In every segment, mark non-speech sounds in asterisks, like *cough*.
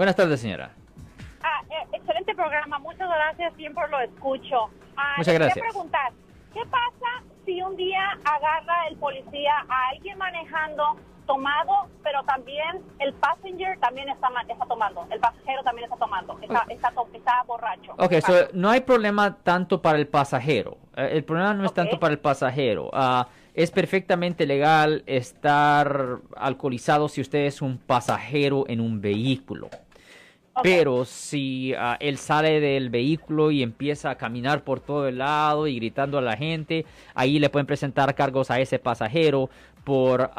Buenas tardes, señora. Ah, eh, excelente programa, muchas gracias, siempre lo escucho. Ah, Muchas gracias. Quería preguntar, ¿qué pasa si un día agarra el policía a alguien manejando tomado, pero también el passenger también está, está tomando, el pasajero también está tomando, está, está, to- está borracho? Ok, ¿Qué so, no hay problema tanto para el pasajero. Eh, el problema no es Ok. tanto para el pasajero. Ah, es perfectamente legal estar alcoholizado si usted es un pasajero en un vehículo. Pero si ah, él sale del vehículo y empieza a caminar por todo el lado y gritando a la gente, ahí le pueden presentar cargos a ese pasajero por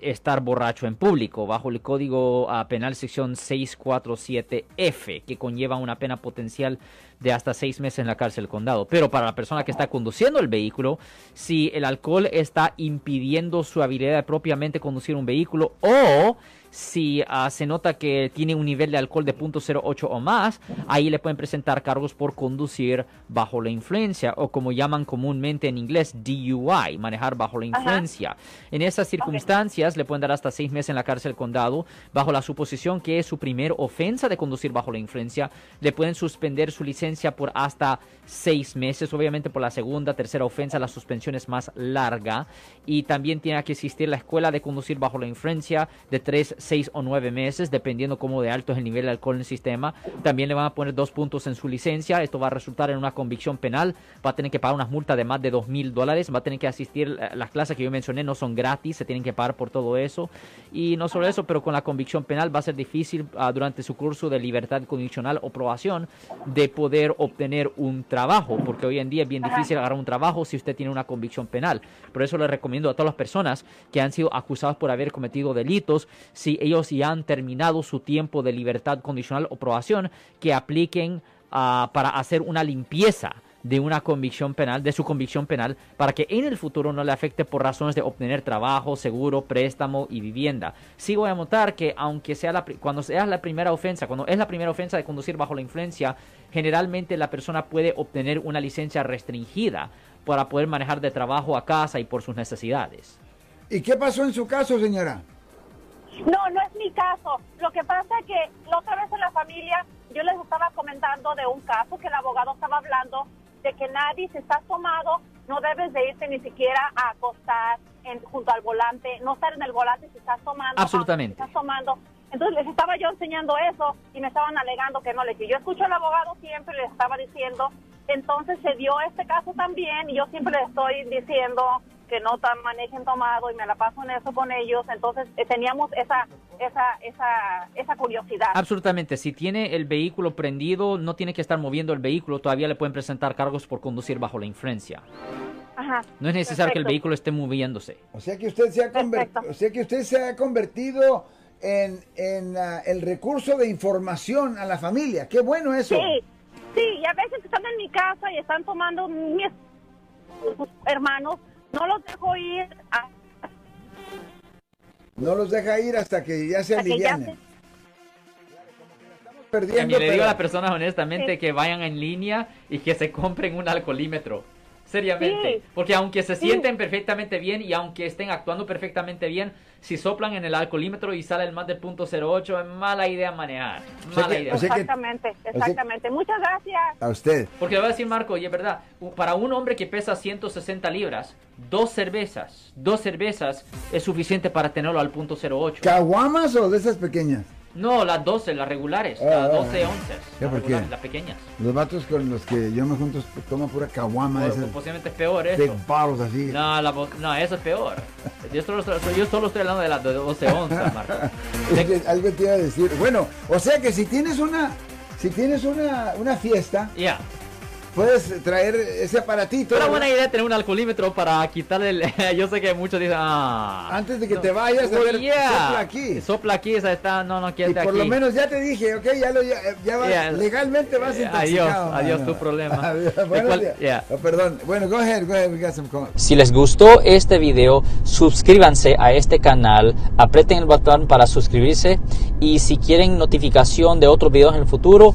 estar borracho en público, bajo el código ah, penal sección 647F, que conlleva una pena potencial de hasta seis meses en la cárcel del condado. Pero para la persona que está conduciendo el vehículo, si el alcohol está impidiendo su habilidad de propiamente conducir un vehículo o si ah, se nota que tiene un nivel de alcohol de 0.08 o más, ahí le pueden presentar cargos por conducir bajo la influencia o como llaman comúnmente en inglés DUI, manejar bajo la Ajá. influencia. En esas circunstancias le pueden dar hasta seis meses en la cárcel condado bajo la suposición que es su primer ofensa de conducir bajo la influencia. Le pueden suspender su licencia por hasta seis meses. Obviamente por la segunda, tercera ofensa la suspensión es más larga y también tiene que existir la escuela de conducir bajo la influencia de tres, seis o nueve meses, dependiendo cómo de alto es el nivel de alcohol en el sistema. También le van a poner dos puntos en su licencia. Esto va a resultar en una convicción penal. Va a tener que pagar unas multas de más de dos mil dólares. Va a tener que asistir las clases que yo mencioné no son gratis, se tienen que pagar por todo eso. Y no solo eso, pero con la convicción penal va a ser difícil ah, durante su curso de libertad condicional o probación de poder obtener un trabajo, porque hoy en día es bien difícil agarrar un trabajo si usted tiene una convicción penal. Por eso le recomiendo a todas las personas que han sido acusadas por haber cometido delitos, si ellos ya han terminado su tiempo de libertad condicional o probación, que apliquen ah, para hacer una limpieza de una convicción penal, de su convicción penal, para que en el futuro no le afecte por razones de obtener trabajo, seguro, préstamo y vivienda. Sí voy a notar que aunque sea la, cuando sea la primera ofensa, cuando es la primera ofensa de conducir bajo la influencia, generalmente la persona puede obtener una licencia restringida para poder manejar de trabajo a casa y por sus necesidades. ¿Y qué pasó en su caso, señora? No, no es mi caso. Lo que pasa es que la otra vez en la familia yo les estaba comentando de un caso que el abogado estaba hablando de que nadie, si estás tomado, no debes de irte ni siquiera a acostar en, junto al volante, no estar en el volante si estás tomando. Absolutamente. aunque si estás tomando. Entonces les estaba yo enseñando eso y me estaban alegando que no le que yo escucho al abogado siempre les estaba diciendo entonces se dio este caso también y yo siempre les estoy diciendo que no tan manejen tomado y me la paso en eso con ellos entonces eh, teníamos esa esa esa esa curiosidad Absolutamente, si tiene el vehículo prendido, no tiene que estar moviendo el vehículo, todavía le pueden presentar cargos por conducir bajo la influencia. Ajá. No es necesario que el vehículo esté moviéndose. O sea que usted se ha, o sea que usted se ha convertido en, en, ah, el recurso de información a la familia. Qué bueno eso. Sí, sí, y a veces están en mi casa y están tomando mis hermanos, no los dejo ir a- No los deja ir hasta que ya se alivianen. perdiendo. le digo pero- a las personas honestamente Sí. que vayan en línea y que se compren un alcoholímetro. Seriamente. Sí. Porque aunque se Sí. sienten perfectamente bien y aunque estén actuando perfectamente bien, si soplan en el alcoholímetro y sale el más de .08, es mala idea manejar. sea Mala que- idea. o sea que- Exactamente, exactamente. Muchas gracias. A usted. Porque le voy a decir, Marco, y es verdad, para un hombre que pesa 160 libras, dos cervezas, dos cervezas es suficiente para tenerlo al .08. ¿Caguamas o de esas pequeñas? No, las 12, las regulares, Ah, las ah, 12 ah. onzas. ¿Ya las por qué? regulares, Las pequeñas. Los vatos con los que yo me junto toman pura caguama. Por- esas posiblemente es peor eso. bottles así. No, la no, eso es peor. Yo solo, yo solo estoy hablando de las de 12 onzas, *laughs* Marco. Algo te iba a decir. Bueno, o sea que si tienes una, si tienes una, una fiesta, Ya. Puedes traer ese aparatito. Era buena idea tener un alcoholímetro para quitarle el... *laughs* yo sé que muchos dicen, ah... Antes de que no. te vayas, a ver, yeah. sopla aquí. Sopla aquí, esa está... No, no, Y quédate por aquí. lo menos ya te dije, ok, ya, lo, ya, ya vas- Yeah. legalmente vas Eh, intoxicado. adiós, adiós mano. tu problema. *laughs* Adiós, ¿De buenos cuál- días. yeah. Oh, perdón. Bueno, go ahead, go ahead, we got some. Si les gustó este video, suscríbanse a este canal, aprieten el botón para suscribirse y si quieren notificación de otros videos en el futuro,